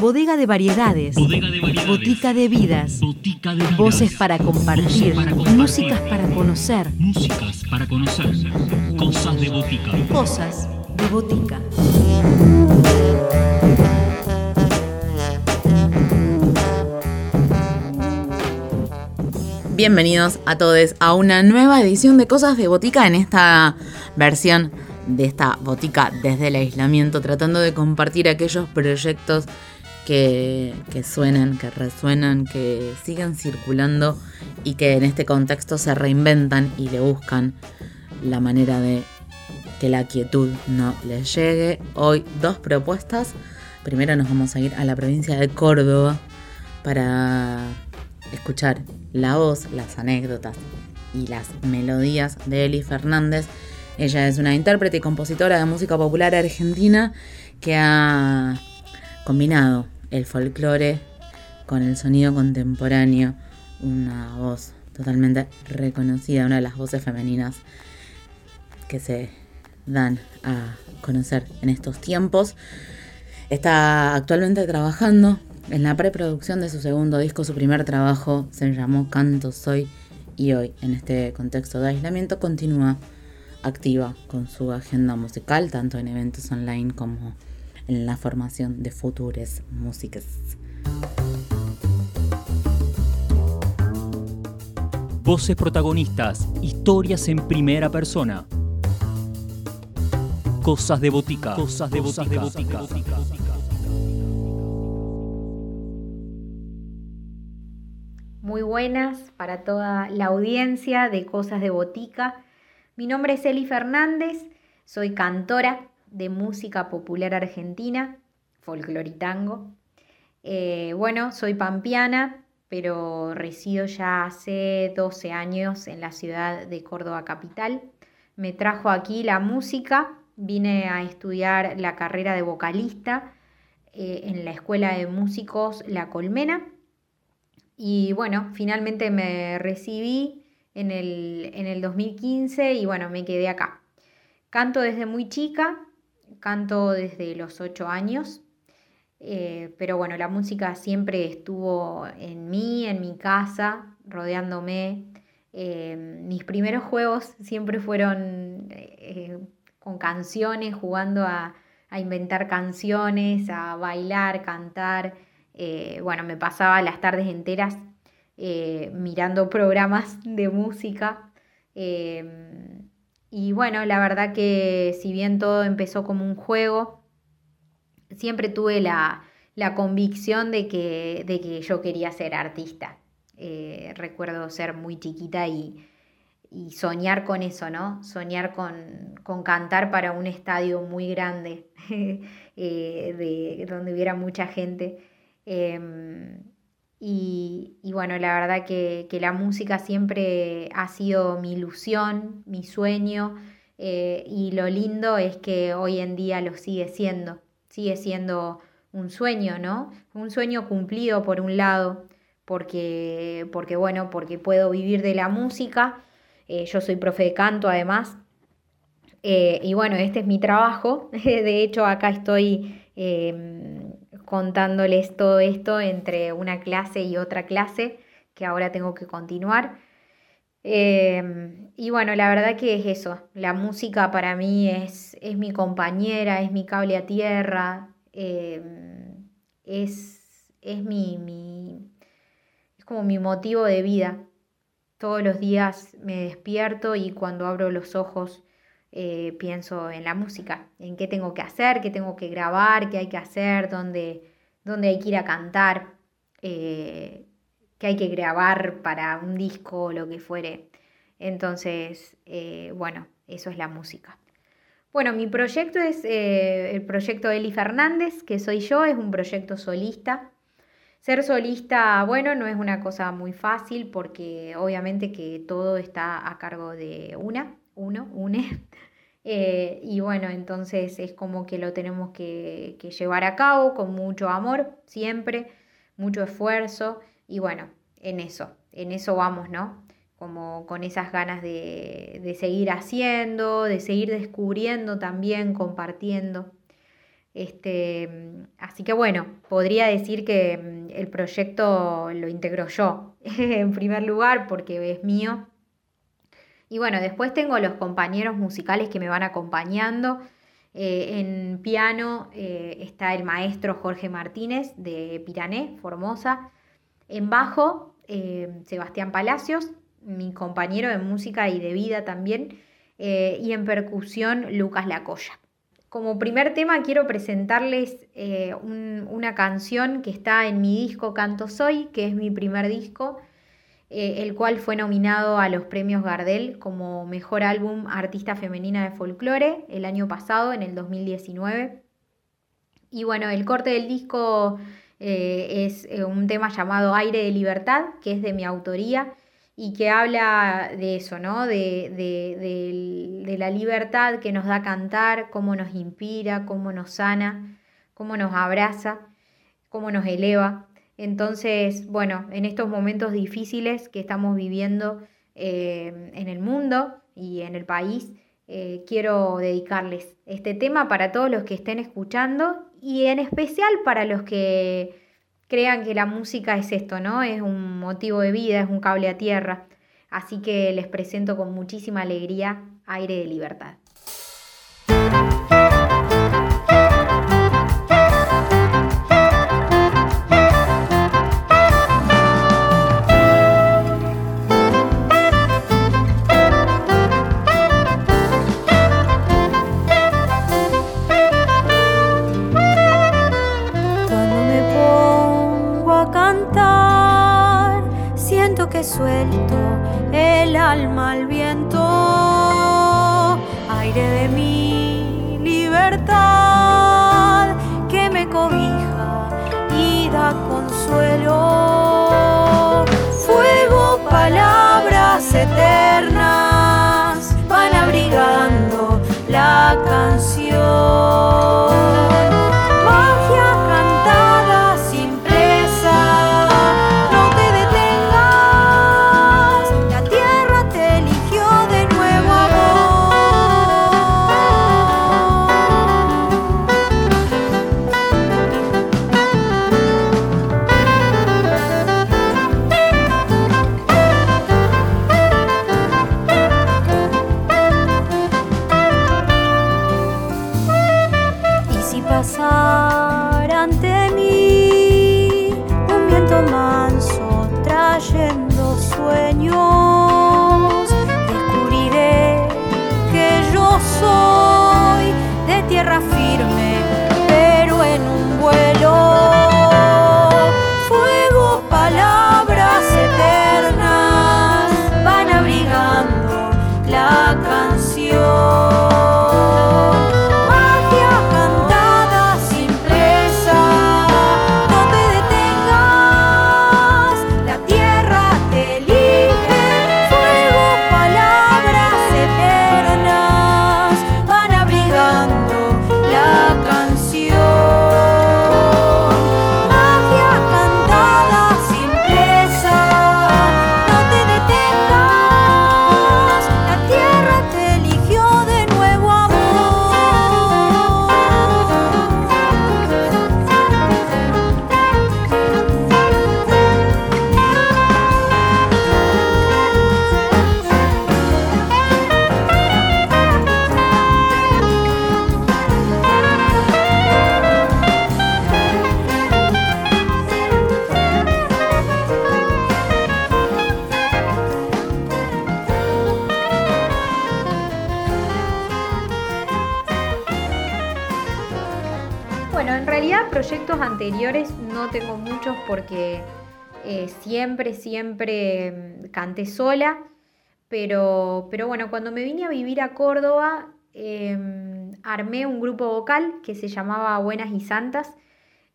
Bodega de variedades. Bodega de variedades. Botica de vidas. Botica de vidas. Voces para compartir. Voces para compartir. Músicas para conocer. Músicas para conocer. Cosas de botica. Cosas de botica. Bienvenidos a todos a una nueva edición de Cosas de Botica en esta versión de esta botica desde el aislamiento, tratando de compartir aquellos proyectos que, que suenan, que resuenan, que sigan circulando y que en este contexto se reinventan y le buscan la manera de que la quietud no les llegue. Hoy dos propuestas. Primero nos vamos a ir a la provincia de Córdoba para escuchar la voz, las anécdotas y las melodías de Eli Fernández. Ella es una intérprete y compositora de música popular argentina que ha combinado el folclore con el sonido contemporáneo. Una voz totalmente reconocida, una de las voces femeninas que se dan a conocer en estos tiempos. Está actualmente trabajando en la preproducción de su segundo disco, su primer trabajo se llamó Canto Soy y hoy, en este contexto de aislamiento, continúa activa con su agenda musical, tanto en eventos online como en la formación de futuras músicas. Voces protagonistas. Historias en primera persona. Cosas de botica. Cosas de botica. Muy buenas para toda la audiencia de Cosas de Botica. Mi nombre es Eli Fernández, soy cantora de música popular argentina, folcloritango. Eh, bueno, soy pampiana, pero resido ya hace 12 años en la ciudad de Córdoba capital. Me trajo aquí la música, vine a estudiar la carrera de vocalista eh, en la Escuela de Músicos La Colmena y bueno, finalmente me recibí en el, en el 2015 y bueno, me quedé acá. Canto desde muy chica, canto desde los 8 años, eh, pero bueno, la música siempre estuvo en mí, en mi casa, rodeándome. Eh, mis primeros juegos siempre fueron eh, con canciones, jugando a, a inventar canciones, a bailar, cantar. Bueno, me pasaba las tardes enteras eh, mirando programas de música. Em, y bueno, la verdad que si bien todo empezó como un juego, siempre tuve la, convicción de que, de que, yo quería ser artista. Eh, recuerdo ser muy chiquita y, soñar con eso, ¿no? Soñar con, con, cantar para un estadio muy grande, de, donde hubiera mucha gente. Em, y, bueno, la verdad que, la música siempre ha sido mi ilusión, mi sueño, eh, y lo lindo es que hoy en día lo sigue siendo, sigue siendo un sueño, ¿no? Un sueño cumplido por un lado, porque, porque bueno, porque puedo vivir de la música, eh, yo soy profe de canto además, eh, y bueno, este es mi trabajo, de hecho acá estoy em, contándoles todo esto entre una clase y otra clase que ahora tengo que continuar. Em, y bueno, la verdad que es eso, la música para mí es, es mi compañera, es mi cable a tierra, em, es, es mi, mi, es como mi motivo de vida. Todos los días me despierto y cuando abro los ojos eh, pienso en la música, en qué tengo que hacer, qué tengo que grabar, qué hay que hacer, dónde, dónde hay que ir a cantar, eh, qué hay que grabar para un disco o lo que fuere. Entonces, eh, bueno, eso es la música. Bueno, mi proyecto es el proyecto Eli Fernández, que soy yo, es un proyecto solista. Ser solista, bueno, no es una cosa muy fácil porque obviamente que todo está a cargo de una, uno, une. Eh, y bueno, entonces es como que lo tenemos que, llevar a cabo con mucho amor, siempre, mucho esfuerzo. Y bueno, en eso, en eso vamos, ¿no? Como con esas ganas de, seguir haciendo, de seguir descubriendo también, compartiendo. Este, así que bueno, podría decir que mm, el proyecto lo integro yo en primer lugar porque es mío. Y bueno, después tengo los compañeros musicales que me van acompañando. Eh, en piano eh, está el maestro Jorge Martínez de Pirané, Formosa. En bajo, eh, Sebastián Palacios, mi compañero de música y de vida también. y en percusión, Lucas Lacoya. Como primer tema quiero presentarles una canción que está en mi disco Canto Soy, que es mi primer disco, eh, el cual fue nominado a los premios Gardel como Mejor Álbum Artista Femenina de Folclore el año pasado, en el 2019. Y bueno, el corte del disco eh, es un tema llamado Aire de Libertad, que es de mi autoría y que habla de eso, ¿no? De, de, la libertad que nos da cantar, cómo nos inspira, cómo nos sana, cómo nos abraza, cómo nos eleva. Entonces, bueno, en estos momentos difíciles que estamos viviendo eh, en el mundo y en el país, eh, quiero dedicarles este tema para todos los que estén escuchando y en especial para los que crean que la música es esto, ¿no? Es un motivo de vida, es un cable a tierra. Así que les presento con muchísima alegría Aire de Libertad. No tengo muchos porque eh, siempre, siempre mm, canté sola. Pero, pero bueno, cuando me vine a vivir a Córdoba, em, armé un grupo vocal que se llamaba Buenas y Santas.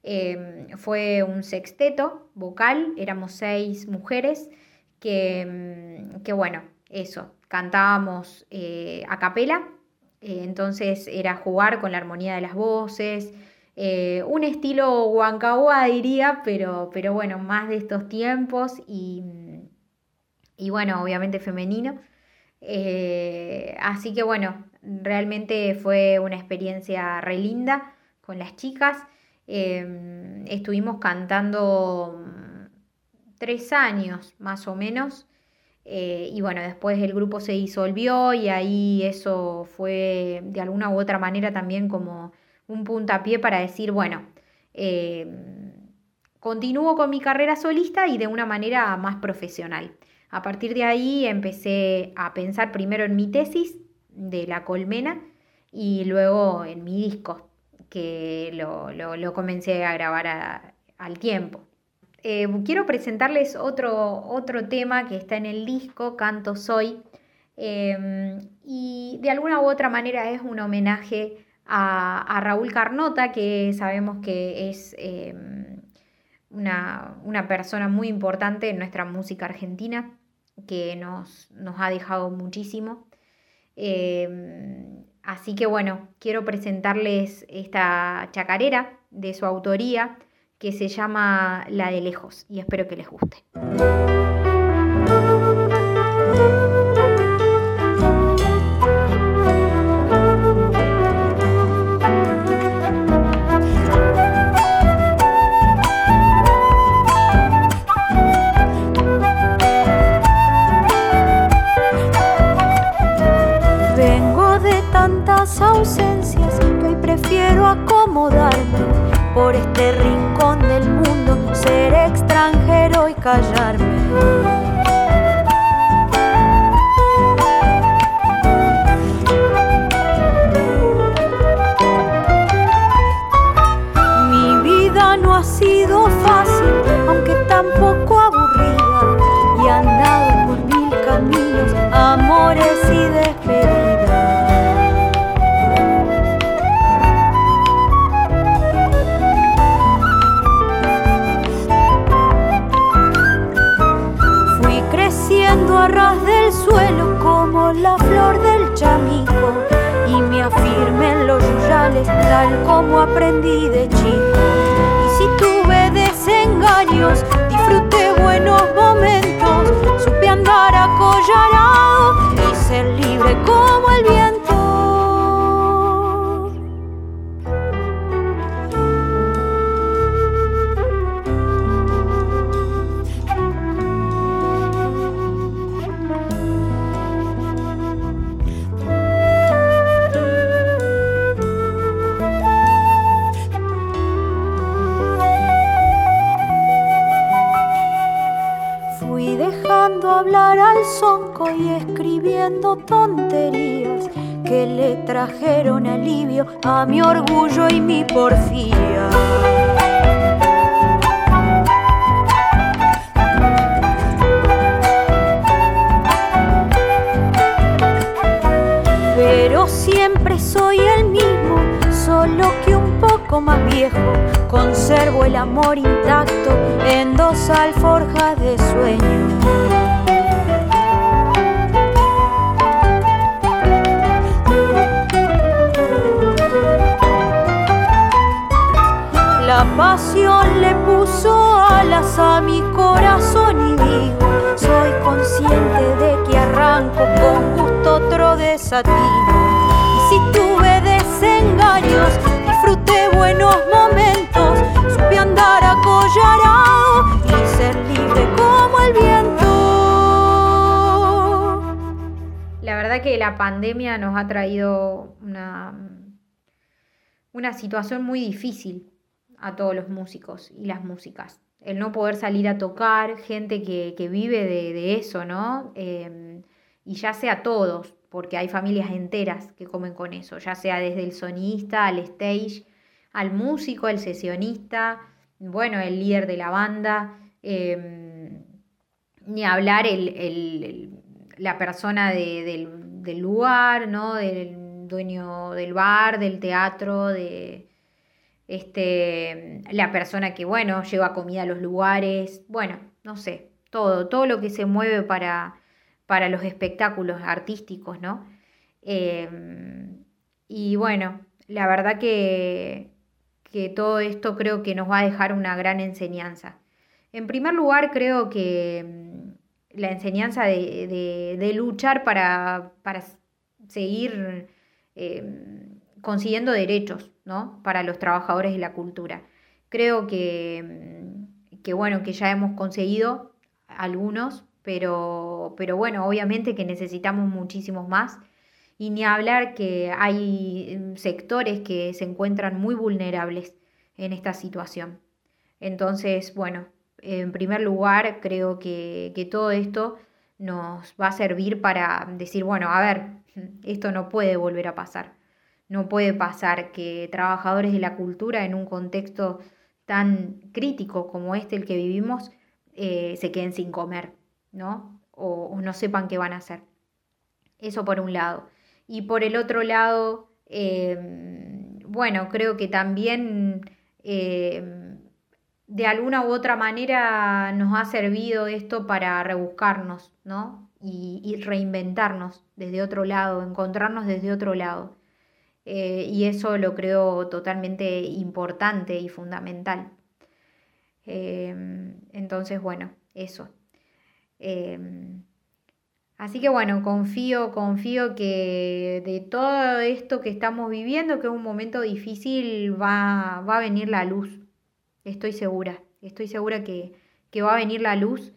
Em, fue un sexteto vocal, éramos seis mujeres que, mm, que bueno, eso, cantábamos eh, a capela, eh, entonces era jugar con la armonía de las voces, eh, un estilo huancahuá diría, pero, pero bueno, más de estos tiempos y, y bueno, obviamente femenino. Eh, así que bueno, realmente fue una experiencia re linda con las chicas. Em, estuvimos cantando mm, tres años más o menos. Eh, y bueno, después el grupo se disolvió y ahí eso fue de alguna u otra manera también como un puntapié para decir, bueno, em, continúo con mi carrera solista y de una manera más profesional. A partir de ahí empecé a pensar primero en mi tesis de la colmena y luego en mi disco, que lo, comencé a grabar al tiempo. Eh, quiero presentarles otro, otro tema que está en el disco, Canto Soy, em, y de alguna u otra manera es un homenaje a, Raúl Carnota, que sabemos que es em, una, una, persona muy importante en nuestra música argentina, que nos, nos ha dejado muchísimo. Em, así que bueno, quiero presentarles esta chacarera de su autoría que se llama La de lejos y espero que les guste. Ausencias hoy prefiero acomodarme por este rincón del mundo, ser extranjero y callarme. A ras del suelo como la flor del chamico y me afirme en los yuyales tal como aprendí de chico. Y si tuve desengaños, disfruté buenos momentos, supe andar acollarado y ser libre como hablar al sonco y escribiendo tonterías que le trajeron alivio a mi orgullo y mi porfía. Pero siempre soy el mismo, solo que un poco más viejo. Conservo el amor intacto en dos alforjas de sueño. La pasión le puso alas a mi corazón y digo, soy consciente de que arranco con gusto otro desatino. Y si tuve desengaños, disfruté buenos momentos, supe andar acollarado y ser libre como el viento. La verdad que la pandemia nos ha traído una, una situación muy difícil a todos los músicos y las músicas. El no poder salir a tocar, gente que, vive de, eso, ¿no? Em, y ya sea todos, porque hay familias enteras que comen con eso, ya sea desde el sonista al stage, al músico, el sesionista, bueno, el líder de la banda, em, ni hablar el, la persona del, del, lugar, ¿no? Del dueño del bar, del teatro, de, este, la persona que, bueno, lleva comida a los lugares, bueno, no sé, todo, todo lo que se mueve para, para los espectáculos artísticos, ¿no? Em, y bueno, la verdad que, que todo esto creo que nos va a dejar una gran enseñanza. En primer lugar, creo que em, la enseñanza de, luchar para, para seguir em, consiguiendo derechos, ¿no? Para los trabajadores de la cultura. Creo que, mm, que bueno, que ya hemos conseguido algunos, pero, pero bueno, obviamente que necesitamos muchísimos más. Y ni hablar que hay mm, sectores que se encuentran muy vulnerables en esta situación. Entonces, bueno, en primer lugar, creo que, que todo esto nos va a servir para decir, bueno, a ver, esto no puede volver a pasar. No puede pasar que trabajadores de la cultura en un contexto tan crítico como este el que vivimos eh, se queden sin comer, ¿no? O, no sepan qué van a hacer. Eso por un lado. Y por el otro lado, em, bueno, creo que también em, de alguna u otra manera nos ha servido esto para rebuscarnos, ¿no? Y, reinventarnos desde otro lado, encontrarnos desde otro lado. Eh, y eso lo creo totalmente importante y fundamental. Em, entonces, bueno, eso. Em, así que bueno, confío, confío que de todo esto que estamos viviendo, que es un momento difícil, va, va a venir la luz. Estoy segura, estoy segura que, que va a venir la luz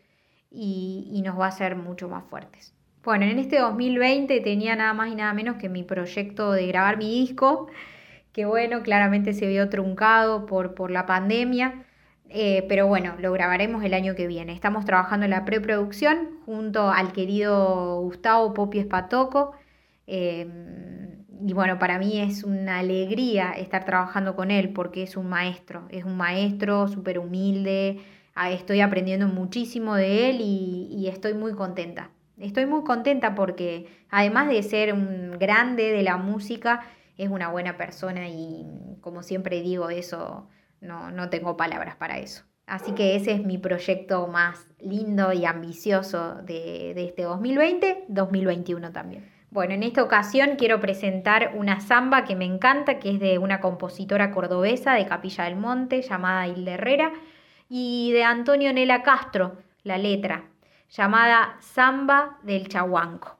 y, y, nos va a hacer mucho más fuertes. Bueno, en este 2020 tenía nada más y nada menos que mi proyecto de grabar mi disco, que bueno, claramente se vio truncado por, por la pandemia. Eh, pero bueno, lo grabaremos el año que viene. Estamos trabajando en la preproducción junto al querido Gustavo Popi Espatoco. Em, y bueno, para mí es una alegría estar trabajando con él porque es un maestro, es un maestro súper humilde. Ah, estoy aprendiendo muchísimo de él y, estoy muy contenta. Estoy muy contenta porque además de ser un grande de la música, es una buena persona y como siempre digo eso no, no tengo palabras para eso. Así que ese es mi proyecto más lindo y ambicioso de, de este 2020, 2021 también. Bueno, en esta ocasión quiero presentar una samba que me encanta, que es de una compositora cordobesa de Capilla del Monte llamada Hilde Herrera y de Antonio Nela Castro, la letra, llamada Samba del Chahuanco.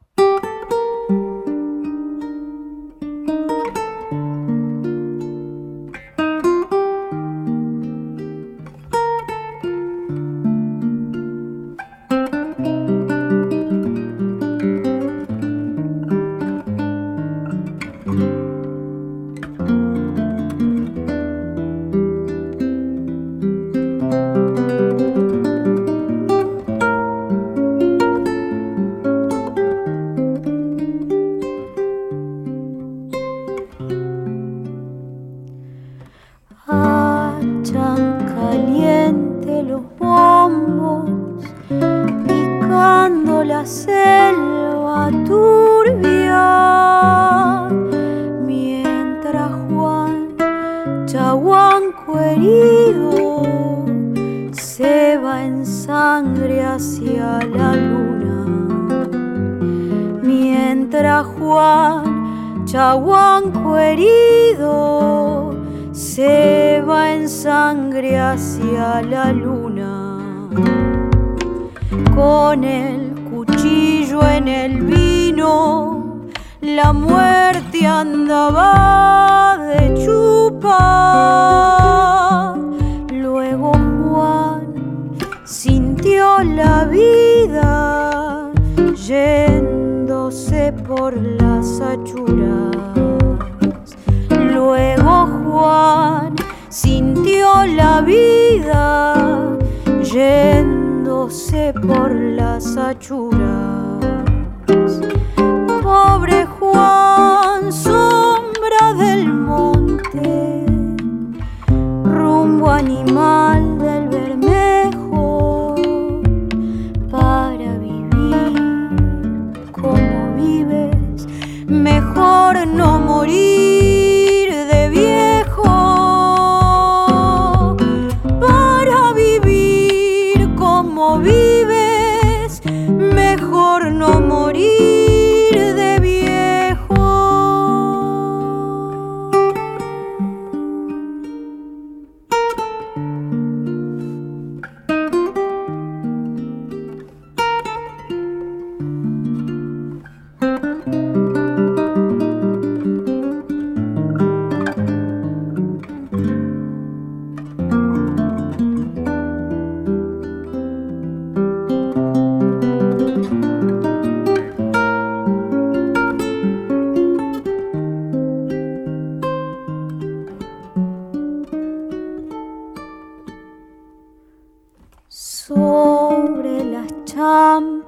con el cuchillo en el vino, la muerte andaba de chupa. Luego Juan sintió la vida yéndose por las achuras. Luego Juan sintió la vida yéndose por las achuras. Pobre Juan, sombra del monte, rumbo animal del Bermejo, para vivir como vives, mejor no.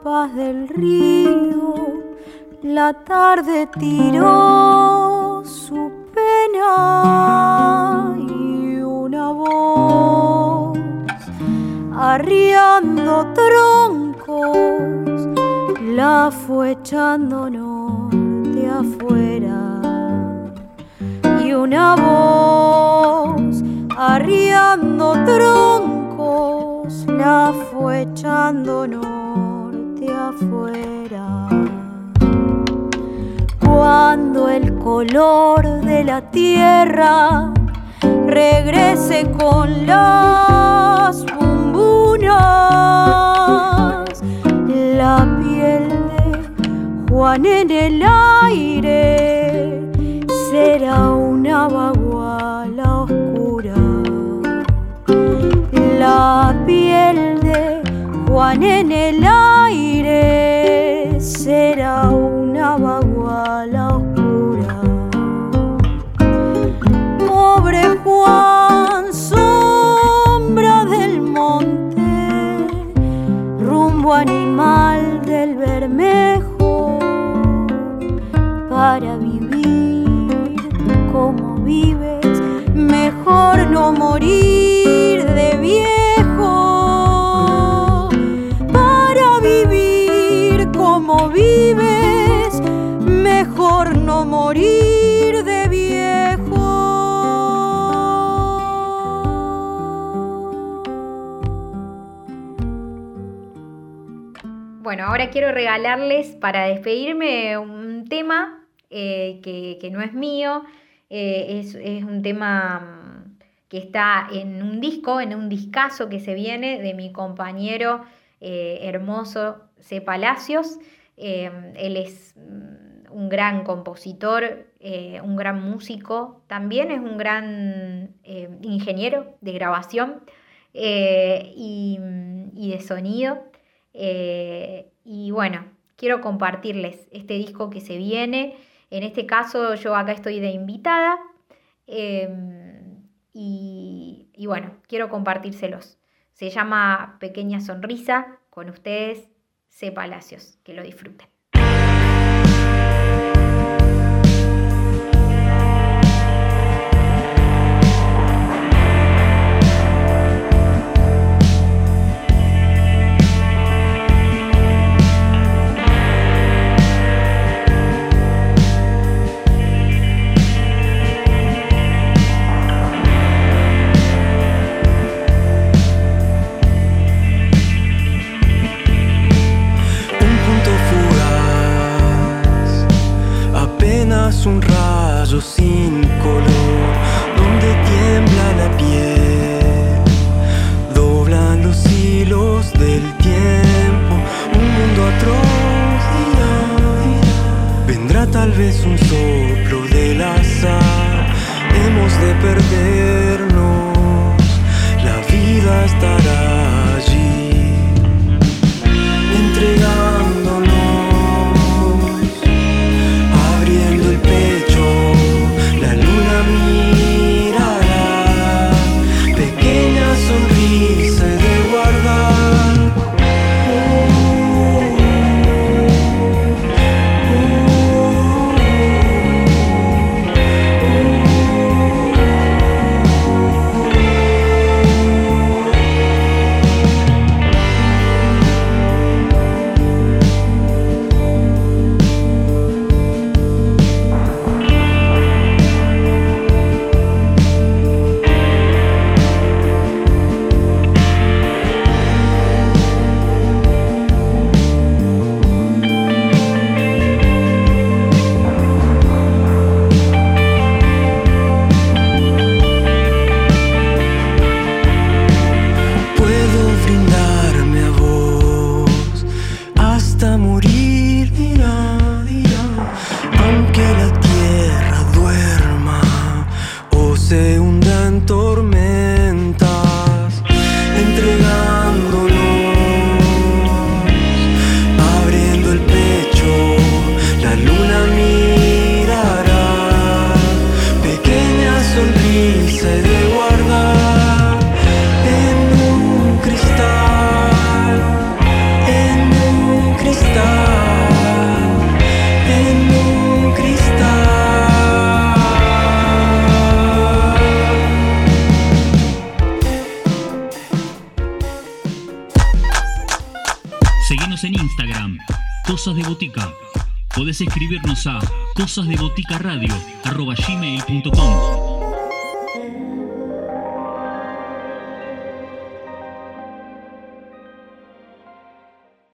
Champas del río, la tarde tiró su pena y una voz arriando troncos la fue echando norte afuera. Y una voz arriando troncos la fue echando norte afuera cuando el color de la tierra regrese con las bumbunas, la piel de Juan en el aire será una baguala oscura. La piel de Juan en el aire será una baguala mejor no morir de viejo. Bueno, ahora quiero regalarles para despedirme un tema eh, que, no es mío, eh, es, un tema mm, que está en un disco, en un discazo que se viene de mi compañero eh, hermoso C. Palacios. Él es mm, un gran compositor, eh, un gran músico, también es un gran eh, ingeniero de grabación eh, y, de sonido. Y bueno, quiero compartirles este disco que se viene. En este caso yo acá estoy de invitada. y, y bueno, quiero compartírselos. Se llama Pequeña Sonrisa con ustedes, C. Palacios. Que lo disfruten. un rayo sin color, donde tiembla la piel, doblan los hilos del tiempo, un mundo atroz. Vendrá tal vez un soplo del azar, hemos de perdernos, la vida estará. Escribirnos a cosasdeboticaradio.gmail.com